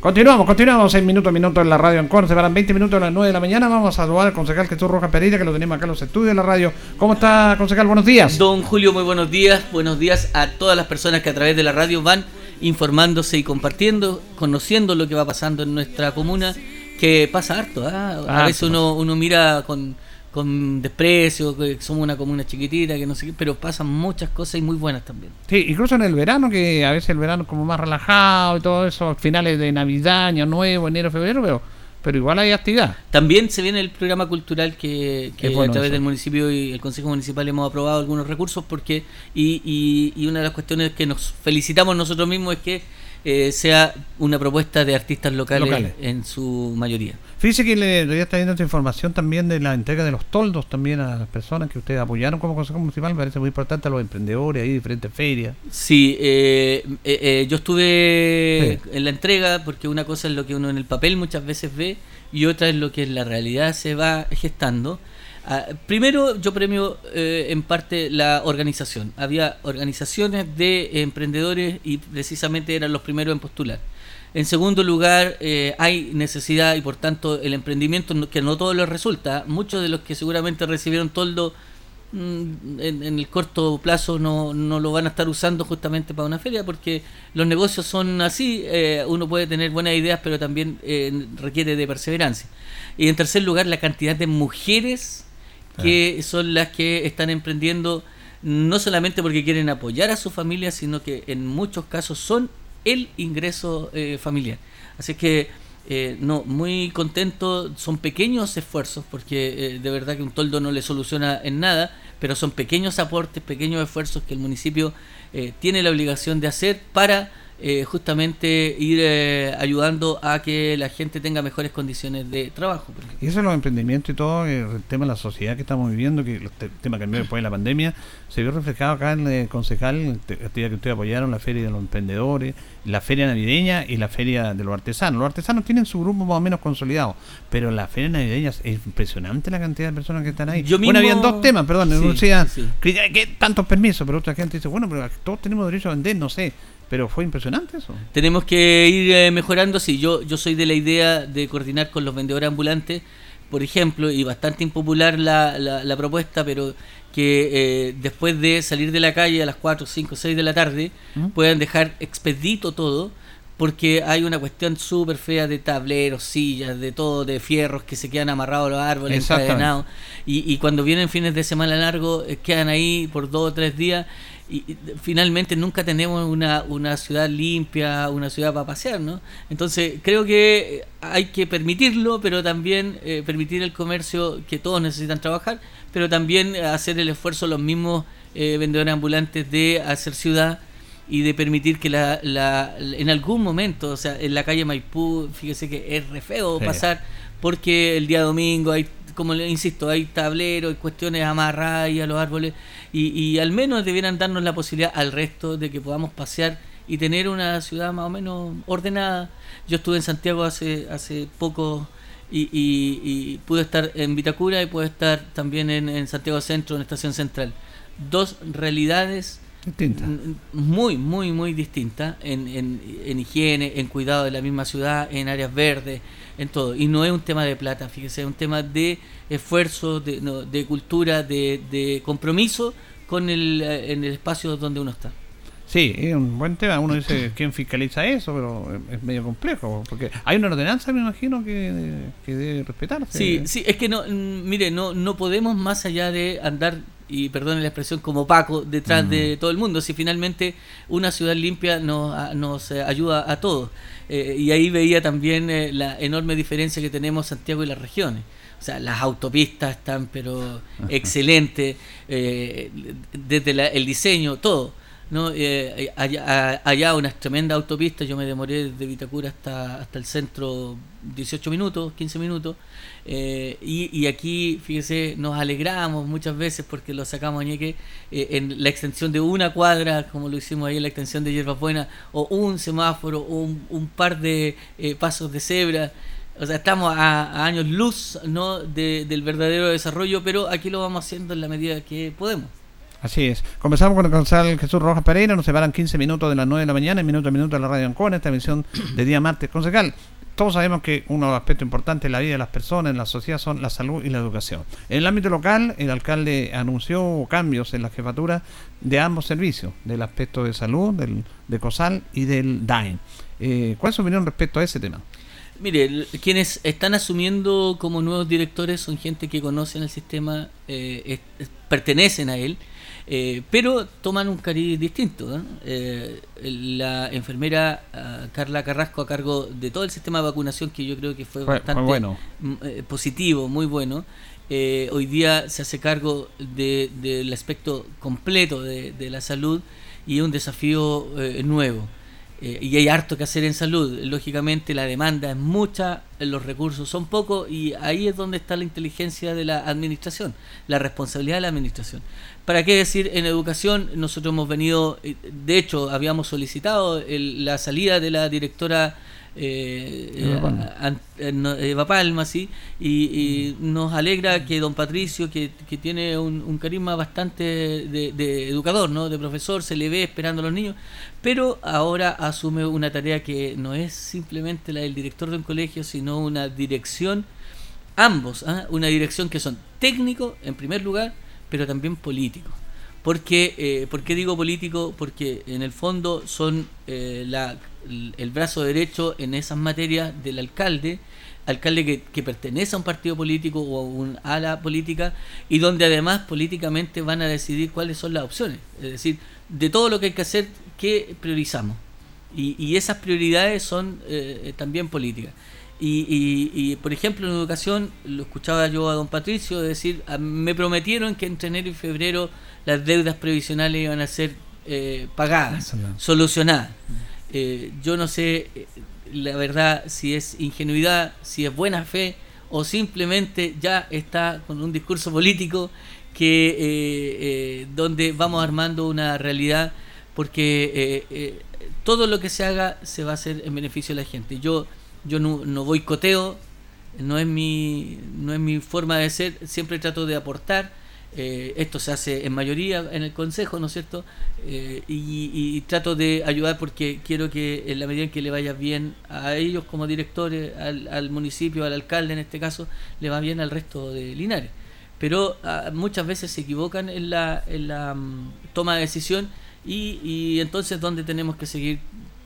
Continuamos, continuamos en minuto a minuto en la radio en Corn. Se van 20 minutos a las 9 de la mañana. Vamos a saludar al concejal Jesús Rojas Pereira, que lo tenemos acá en los estudios de la radio. ¿Cómo está, concejal? Buenos días. Don Julio, muy buenos días. Buenos días a todas las personas que a través de la radio van informándose y compartiendo, conociendo lo que va pasando en nuestra comuna, que pasa harto. ¿ah? A veces uno, uno mira con con desprecio, que somos una comuna chiquitita, que no sé qué, pero pasan muchas cosas y muy buenas también. Sí, incluso en el verano, que a veces el verano es como más relajado y todo eso, finales de Navidad, Año Nuevo, enero, febrero, pero, pero igual hay actividad. También se viene el programa cultural que, a través del municipio y el Consejo Municipal hemos aprobado algunos recursos porque y, y, y una de las cuestiones que nos felicitamos nosotros mismos es que eh, sea una propuesta de artistas locales, en su mayoría. Fíjese que le, le está viendo esta información también de la entrega de los toldos también a las personas que ustedes apoyaron como Consejo Municipal, me parece muy importante a los emprendedores ahí, diferentes ferias. Sí, eh, eh, yo estuve en la entrega porque una cosa es lo que uno en el papel muchas veces ve y otra es lo que en la realidad se va gestando. Ah, primero, yo premio eh, en parte la organización. Había organizaciones de emprendedores y precisamente eran los primeros en postular. En segundo lugar, eh, hay necesidad y por tanto el emprendimiento que no todo les resulta. Muchos de los que seguramente recibieron toldo mm, en, el corto plazo no, no, lo van a estar usando justamente para una feria porque los negocios son así. Eh, uno puede tener buenas ideas, pero también requiere de perseverancia. Y en tercer lugar, la cantidad de mujeres que son las que están emprendiendo no solamente porque quieren apoyar a su familia, sino que en muchos casos son el ingreso eh, familiar. Así que eh, no, muy contento, son pequeños esfuerzos, porque eh, de verdad que un toldo no le soluciona en nada, pero son pequeños aportes, pequeños esfuerzos que el municipio tiene la obligación de hacer para eh, justamente ir eh, ayudando a que la gente tenga mejores condiciones de trabajo. Y eso es los emprendimientos y todo, eh, el tema de la sociedad que estamos viviendo, que el tema cambió después de la pandemia, se vio reflejado acá en el concejal, actividad que ustedes apoyaron, la feria de los emprendedores, la feria navideña y la feria de los artesanos. Los artesanos tienen su grupo más o menos consolidado, pero la feria navideña es impresionante la cantidad de personas que están ahí. Yo bueno, habían dos temas, perdón, sí, que tantos permisos, pero otra gente dice, bueno, pero todos tenemos derecho a vender, no sé pero fue impresionante eso. Tenemos que ir eh, mejorando. Sí, yo, yo soy de la idea de coordinar con los vendedores ambulantes, por ejemplo, y bastante impopular la, la, propuesta, pero que eh, después de salir de la calle a las 4, 5, 6 de la tarde ¿Mm? puedan dejar expedito todo porque hay una cuestión súper fea de tableros, sillas, de todo, de fierros que se quedan amarrados a los árboles, encadenados. Y, y cuando vienen fines de semana largo, eh, quedan ahí por dos o tres días y, finalmente nunca tenemos una, una ciudad limpia, una ciudad para pasear, ¿no? Entonces creo que hay que permitirlo, pero también eh, permitir el comercio que todos necesitan trabajar, pero también hacer el esfuerzo los mismos eh, vendedores ambulantes de hacer ciudad y de permitir que la, la, en algún momento, o sea, en la calle Maipú, fíjese que es re feo pasar porque el día domingo hay como le insisto, hay tableros, hay cuestiones amarradas a los árboles y, y, al menos debieran darnos la posibilidad al resto de que podamos pasear y tener una ciudad más o menos ordenada. Yo estuve en Santiago hace, hace poco y, y, pude estar en Vitacura y pude estar también en, en Santiago Centro, en Estación Central. Dos realidades Distinta. Muy, muy, muy distinta en, en, en, higiene, en cuidado de la misma ciudad, en áreas verdes, en todo. Y no es un tema de plata, fíjese, es un tema de esfuerzo, de, de cultura, de, de, compromiso con el, en el espacio donde uno está. Sí, es un buen tema. Uno dice quién fiscaliza eso, pero es medio complejo. Porque hay una ordenanza, me imagino, que, que debe respetarse. Sí, sí, es que no, mm, mire, no, no podemos más allá de andar y perdone la expresión, como Paco detrás de todo el mundo, si finalmente una ciudad limpia nos, nos eh, ayuda a todos. Eh, y ahí veía también eh, la enorme diferencia que tenemos Santiago y las regiones. O sea, las autopistas están pero excelentes, desde el diseño, todo. ¿No? Eh, allá, allá unas tremendas autopistas, yo me demoré desde Vitacura hasta, hasta el centro 18 minutos, 15 minutos, eh, y, aquí, fíjese, nos alegramos muchas veces porque lo sacamos ñeque eh, en la extensión de una cuadra, como lo hicimos ahí en la extensión de Hierbas Buenas, o un semáforo, o un, par de pasos de cebra. O sea, estamos a, años luz ¿no? del verdadero desarrollo, pero aquí lo vamos haciendo en la medida que podemos. Así es. Comenzamos con el concejal Jesús Rojas Pereira. Nos separan 15 minutos de las 9 de la mañana, en minuto a minuto de la radio en esta emisión de día martes. Concejal, todos sabemos que uno aspectos importantes en la vida de las personas, en la sociedad, son la salud y la educación. En el ámbito local, el alcalde anunció cambios en la jefatura de ambos servicios, del aspecto de salud, del, de COSAL y del DAEN. Eh, ¿Cuál es su opinión respecto a ese tema? Mire, quienes están asumiendo como nuevos directores son gente que conocen el sistema, eh, pertenecen a él eh, pero toman un cariz distinto. Eh, la enfermera ah, Carla Carrasco a cargo de todo el sistema de vacunación que yo creo que fue, bastante bueno. Mm, eh, positivo, muy bueno. hoy día se hace cargo del aspecto completo de, de, la salud y es un desafío nuevo. y hay harto que hacer en salud. Lógicamente la demanda es mucha, los recursos son pocos y ahí es donde está la inteligencia de la administración, la responsabilidad de la administración. ¿Para qué decir en educación? Nosotros hemos venido, eh, de hecho, habíamos solicitado la salida de la directora eh, Eva, Palma, ¿sí? y, nos alegra que don Patricio, que, tiene un, carisma bastante de, educador, ¿no? de profesor, se le ve esperando a los niños, pero ahora asume una tarea que no es simplemente la del director de un colegio, sino una dirección, ambos, ¿ah? una dirección que son técnicos en primer lugar, pero también político. Porque, eh, ¿Por qué digo político? Porque en el fondo son eh, la, el brazo derecho en esas materias del alcalde, alcalde que, pertenece a un partido político o a un ala política y donde además políticamente van a decidir cuáles son las opciones. Es decir, de todo lo que hay que hacer, ¿qué priorizamos? Y, y esas prioridades son eh, también políticas. Y, y, por ejemplo, en educación, lo escuchaba yo a don Patricio decir, me prometieron que entre enero y febrero las deudas previsionales iban a ser eh, pagadas, solucionadas. Eh, yo no sé, eh, la verdad, si es ingenuidad, si es buena fe o simplemente ya está con un discurso político que donde vamos armando una realidad porque todo lo que se haga se va a hacer en beneficio de la gente. Yo yo no, no boicoteo, no es, mi, no es mi forma de ser, siempre trato de aportar. Eh, esto se hace en mayoría en el consejo, ¿no es cierto? Eh, y, trato de ayudar porque quiero que en la medida en que le vaya bien a ellos como directores, al, municipio, al alcalde en este caso, le va bien al resto de Linares. Pero ah, muchas veces se equivocan en la, en la mm, toma de decisión y, y entonces donde tenemos que seguir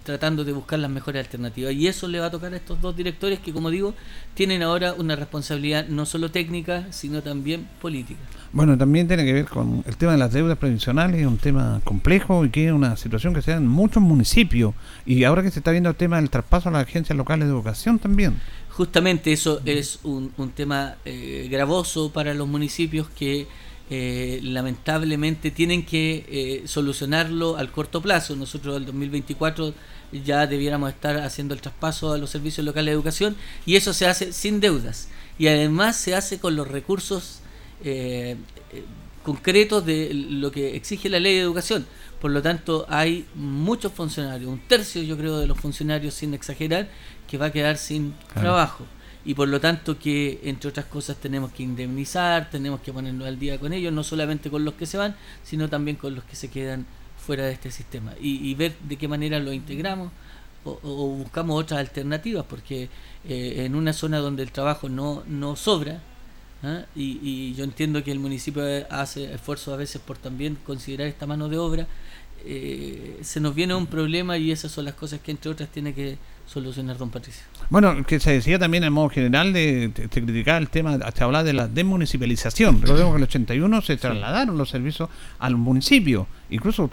tratando de buscar las mejores alternativas. Y eso le va a tocar a estos dos directores que, como digo, tienen ahora una responsabilidad no solo técnica, sino también política. Bueno, también tiene que ver con el tema de las deudas previsionales, es un tema complejo y que es una situación que se da en muchos municipios. Y ahora que se está viendo el tema del traspaso a las agencias locales de educación también. Justamente eso es un, tema eh, gravoso para los municipios que eh, lamentablemente tienen que eh, solucionarlo al corto plazo. Nosotros el 2024 ya debiéramos estar haciendo el traspaso a los servicios locales de educación y eso se hace sin deudas y además se hace con los recursos eh, eh, concretos de lo que exige la ley de educación. Por lo tanto, hay muchos funcionarios, un tercio yo creo de los funcionarios, sin exagerar, que va a quedar sin trabajo. Y por lo tanto que, entre otras cosas, tenemos que indemnizar, tenemos que ponernos al día con ellos, no solamente con los que se van, sino también con los que se quedan fuera de este sistema y, ver de qué manera lo integramos o, buscamos otras alternativas, porque eh, en una zona donde el trabajo no, no sobra, ¿ah? y, y, yo entiendo que el municipio hace esfuerzos a veces por también considerar esta mano de obra, eh, se nos viene un problema y esas son las cosas que entre otras tiene que solucionar don Patricio. Bueno, que se decía también en modo general de, criticar el tema, hasta hablar de la desmunicipalización. Recordemos que en el 81 se trasladaron los servicios al municipio. Incluso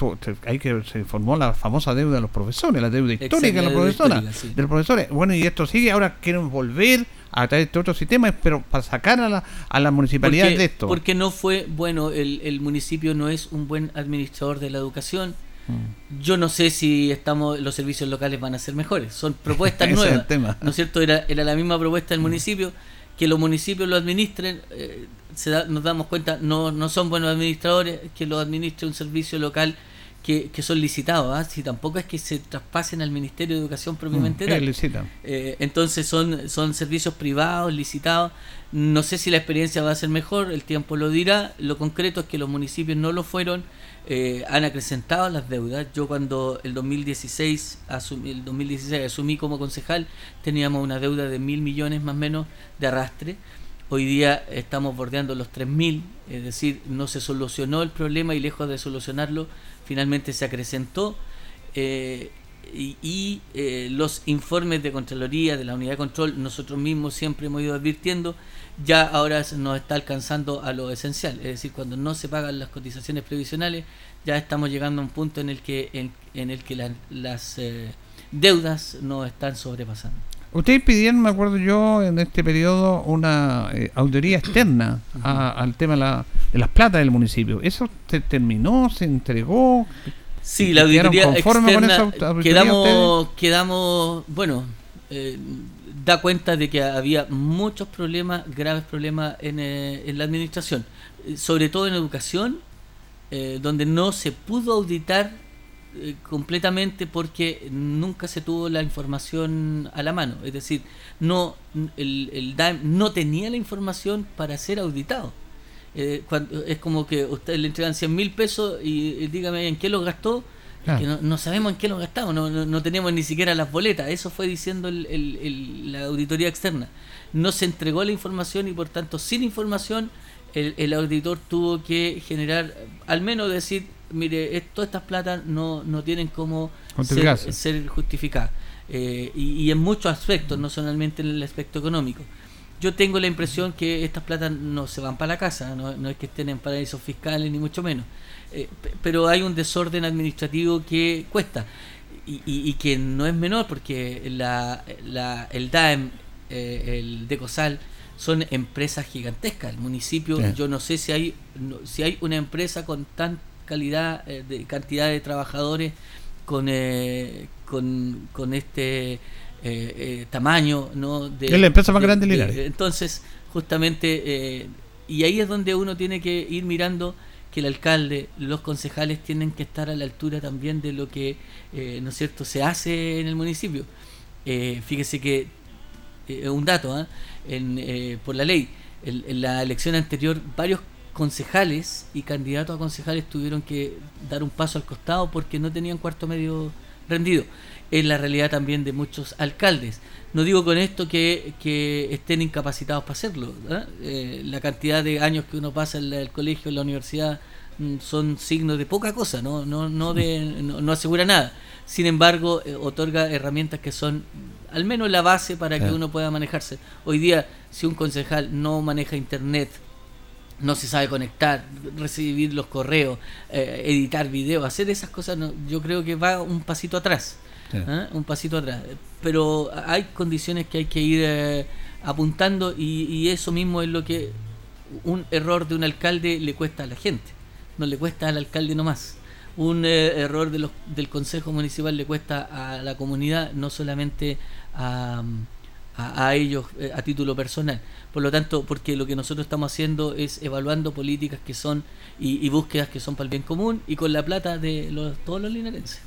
ahí que se formó la famosa deuda de los profesores, la deuda histórica de los profesores, de los profesores. Bueno, y esto sigue, ahora quieren volver a través de otros sistemas, pero para sacar a la, a la municipalidad de esto. Porque no fue, bueno, el, el municipio no es un buen administrador de la educación, Mm. Yo no sé si estamos los servicios locales van a ser mejores. Son propuestas Ese es el nuevas. tema. ¿No es cierto? Era, era la misma propuesta del municipio. Que los municipios lo administren, eh, se da- nos damos cuenta, no, no son buenos administradores, que lo administre un servicio local que, que son licitados. ¿ah? Si tampoco es que se traspasen al Ministerio de Educación propiamente Mm, tal. Eh, entonces son, son servicios privados, licitados. No sé si la experiencia va a ser mejor, el tiempo lo dirá. Lo concreto es que los municipios no lo fueron, eh, han acrecentado las deudas. Yo cuando el 2016, asumí, el 2016 asumí como concejal, teníamos una deuda de mil millones más o menos de arrastre. Hoy día estamos bordeando los 3.000, es decir, no se solucionó el problema y lejos de solucionarlo, finalmente se acrecentó. eh, y eh, los informes de Contraloría, de la Unidad de Control, nosotros mismos siempre hemos ido advirtiendo, ya ahora nos está alcanzando a lo esencial, es decir, cuando no se pagan las cotizaciones previsionales, ya estamos llegando a un punto en el que, en, el que la- las eh, deudas nos están sobrepasando. Ustedes pidieron, me acuerdo yo, en este periodo una eh, auditoría externa a- al tema de, la- de las platas del municipio. ¿Eso se terminó? ¿Se entregó? Sí, la ¿Quedaron auditoría conformes con externa, esa auditoría quedamos, quedamos, bueno, eh, da cuenta de que había muchos problemas, graves problemas en, eh, en la administración, eh, sobre todo en educación, donde no se pudo auditar eh, completamente porque nunca se tuvo la información a la mano, es decir, no el, el DAEM no tenía la información para ser auditado. Eh, cuando, es como que le entregan 100 mil pesos y, y dígame en qué los gastó, Claro. que no, no sabemos en qué los gastamos, no, no, no tenemos ni siquiera las boletas, eso fue diciendo el- el- el- la auditoría externa. No se entregó la información y por tanto sin información el, el auditor tuvo que generar, al menos decir, mire, es- todas estas platas no, no tienen cómo ser, ser justificadas. Eh, y, y en muchos aspectos, no solamente en el aspecto económico. Yo tengo la impresión que estas platas no se van para la casa, no, no es que estén en paraísos fiscales ni mucho menos. Eh, pe- pero hay un desorden administrativo que cuesta y, y- y que no es menor porque la, la- el DAEM, eh, el Decosal, son empresas gigantescas. El municipio, Sí. yo no sé si hay no- si hay una empresa con tan calidad eh, de cantidad de trabajadores con eh, con, con este eh, eh, tamaño no de, Es la empresa más grande de Linares. entonces justamente y ahí es donde uno tiene que ir mirando que el alcalde, los concejales tienen que estar a la altura también de lo que, eh, ¿no es cierto?, se hace en el municipio. Eh, fíjese que, eh, un dato, ¿ah? en, por la ley, el- en la elección anterior, varios concejales y candidatos a concejales tuvieron que dar un paso al costado porque no tenían cuarto medio rendido. Es la realidad también de muchos alcaldes. No digo con esto que, que estén incapacitados para hacerlo. ¿ah? Eh, la cantidad de años que uno pasa en la- el colegio, en la universidad, mm, son signos de poca cosa, no, no, no, de, no, no asegura nada. Sin embargo, eh, otorga herramientas que son al menos la base para que uno pueda manejarse. Hoy día, si un concejal no maneja internet, no se sabe conectar, recibir los correos, eh, editar videos, hacer esas cosas, no, yo creo que va un pasito atrás. Sí. ¿ah? Un pasito atrás. Pero hay condiciones que hay que ir eh, apuntando y, y eso mismo es lo que un error de un alcalde le cuesta a la gente, no le cuesta al alcalde nomás. Un eh, error de los, del Consejo Municipal le cuesta a la comunidad, no solamente a, a, a ellos eh, a título personal. Por lo tanto, porque lo que nosotros estamos haciendo es evaluando políticas que son y, búsquedas que son para el bien común y con la plata de los, todos los linarenses.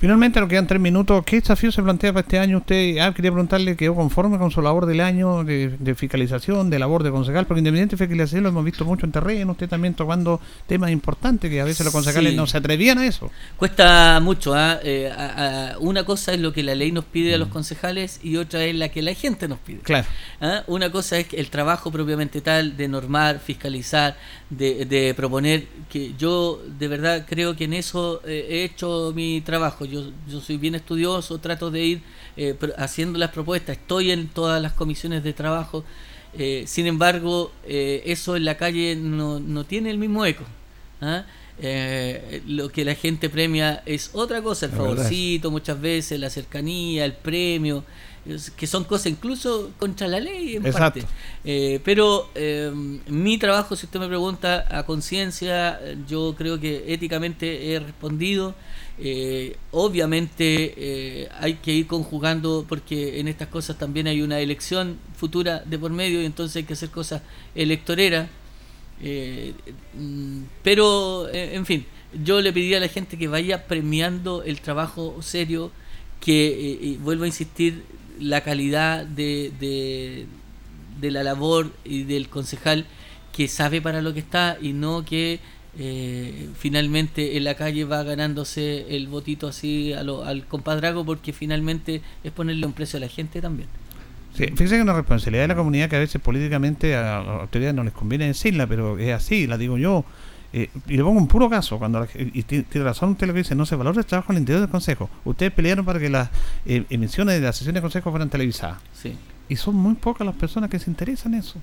Finalmente, nos quedan tres minutos. ¿Qué desafío se plantea para este año? Usted ah, quería preguntarle, ¿quedó conforme con su labor del año de, de fiscalización, de labor de concejal? Porque independiente de fiscalización lo hemos visto mucho en terreno, usted también tocando temas importantes que a veces los concejales Sí. no se atrevían a eso. Cuesta mucho, ¿ah? Eh, a- a- una cosa es lo que la ley nos pide a los concejales y otra es la que la gente nos pide. Claro. ¿Ah? Una cosa es el trabajo propiamente tal de normar, fiscalizar, de, de proponer, que yo de verdad creo que en eso eh, he hecho mi trabajo. Yo, yo soy bien estudioso, trato de ir eh, haciendo las propuestas, estoy en todas las comisiones de trabajo. eh, sin embargo, eh, eso en la calle no, no tiene el mismo eco. ¿ah? Eh, lo que la gente premia es otra cosa, el La verdad es. favorcito muchas veces, la cercanía, el premio, que son cosas incluso contra la ley en Exacto. parte. Eh, pero eh, mi trabajo, si usted me pregunta a conciencia, yo creo que éticamente he respondido Eh, obviamente eh, hay que ir conjugando porque en estas cosas también hay una elección futura de por medio y entonces hay que hacer cosas electoreras. Eh, mm, pero, en fin, yo le pediría a la gente que vaya premiando el trabajo serio, que, vuelvo a insistir, la calidad de, de la labor y del concejal que sabe para lo que está y no que eh, finalmente en la calle va ganándose el votito así al compadrago porque finalmente es ponerle un precio a la gente también. Sí, fíjense que es una responsabilidad de la comunidad que a veces políticamente a las autoridades no les conviene decirla, pero es así, la digo yo. Eh, y le pongo un puro caso, cuando y tiene razón usted lo que dice, no se valora el trabajo al interior del Consejo. Ustedes pelearon para que las eh, emisiones de las sesiones de Consejo fueran televisadas. Sí. Y son muy pocas las personas que se interesan en eso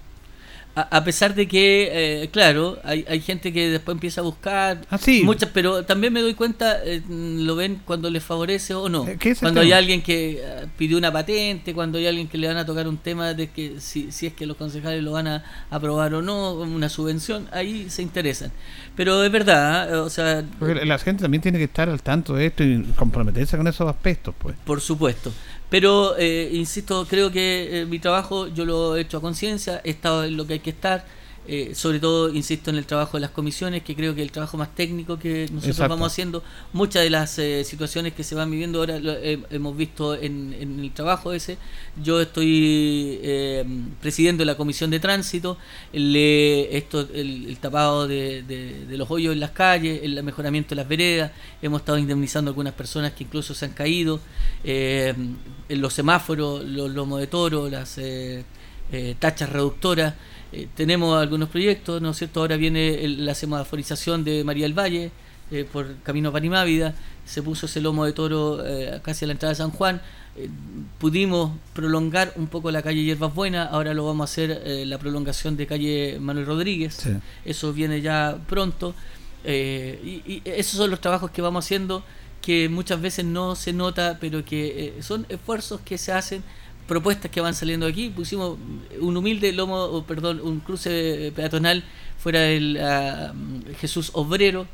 a, pesar de que, eh, claro, hay, hay gente que después empieza a buscar ah, muchas, pero también me doy cuenta, eh, lo ven cuando les favorece o no. Eh, cuando hay alguien que pidió una patente, cuando hay alguien que le van a tocar un tema de que si, si es que los concejales lo van a aprobar o no, una subvención, ahí se interesan. Pero es verdad, o sea... Porque la gente también tiene que estar al tanto de esto y comprometerse con esos aspectos, pues. Por supuesto. Pero, eh, insisto, creo que eh, mi trabajo yo lo he hecho a conciencia, he estado en lo que hay que estar eh, sobre todo, insisto, en el trabajo de las comisiones, que creo que el trabajo más técnico que nosotros vamos haciendo, muchas de las eh, situaciones que se van viviendo ahora lo, hemos visto en, el trabajo ese. Yo estoy eh, presidiendo la comisión de tránsito, le, esto, el, tapado de, los hoyos en las calles, el mejoramiento de las veredas, hemos estado indemnizando a algunas personas que incluso se han caído, en los semáforos, los lomos de toro, las tachas reductoras. Eh, tenemos algunos proyectos, ¿no es cierto? Ahora viene la semaforización de María del Valle eh, por Camino Panimávida, se puso ese lomo de toro eh, casi a la entrada de San Juan. pudimos prolongar un poco la calle Hierbas Buenas, ahora lo vamos a hacer la prolongación de calle Manuel Rodríguez, eso viene ya pronto. y, esos son los trabajos que vamos haciendo que muchas veces no se nota, pero que son esfuerzos que se hacen propuestas que van saliendo aquí. Pusimos un humilde lomo, perdón, un cruce peatonal fuera del ah, Jesús Obrero.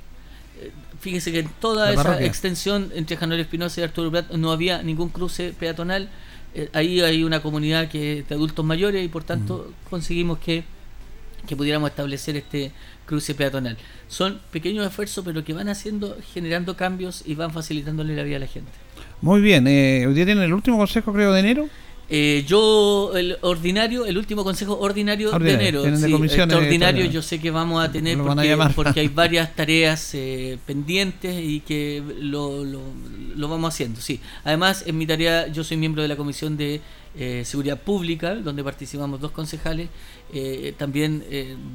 Fíjese que en toda esa extensión entre Januar Espinosa y Arturo Prat no había ningún cruce peatonal. Eh, ahí hay una comunidad que de adultos mayores y por tanto conseguimos que, que pudiéramos establecer este cruce peatonal. Son pequeños esfuerzos, pero que van haciendo, generando cambios y van facilitándole la vida a la gente. Muy bien, eh, hoy día tienen el último consejo, creo, de enero. Eh, yo, el ordinario, el último consejo ordinario, de enero. Sí, ordinario yo sé que vamos a tener porque, hay varias tareas eh, pendientes y que lo, lo, vamos haciendo. Sí, además en mi tarea yo soy miembro de la Comisión de eh, Seguridad Pública, donde participamos dos concejales. también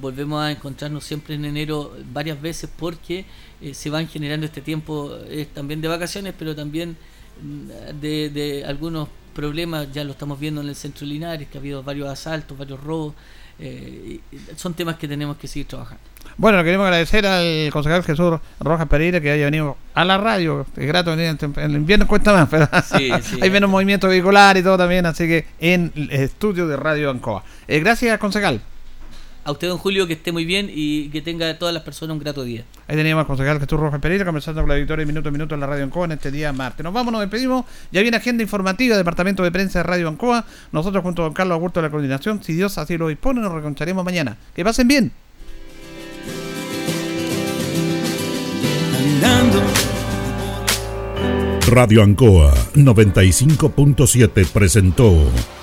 volvemos a encontrarnos siempre en enero varias veces porque se van generando este tiempo también de vacaciones, pero también mm, de, de algunos problemas, ya lo estamos viendo en el centro Linares, que ha habido varios asaltos, varios robos. Eh, son temas que tenemos que seguir trabajando. Bueno, queremos agradecer al concejal Jesús Rojas Pereira que haya venido a la radio. Es grato venir en el invierno, cuesta más, pero hay menos movimiento vehicular y todo también, así que en el estudio de Radio Ancoa. Eh, gracias, concejal. A usted, don Julio, que esté muy bien y que tenga a todas las personas un grato día. Ahí teníamos al concejal Jesús Rojas Pereira conversando con la victoria Minuto a Minuto en la Radio Ancoa en este día martes. Nos vamos, nos despedimos. Ya viene agenda informativa, Departamento de Prensa de Radio Ancoa. Nosotros junto con Carlos Augusto de la coordinación, si Dios así lo dispone, nos reconcharemos mañana. Que pasen bien. Radio Ancoa 95.7 presentó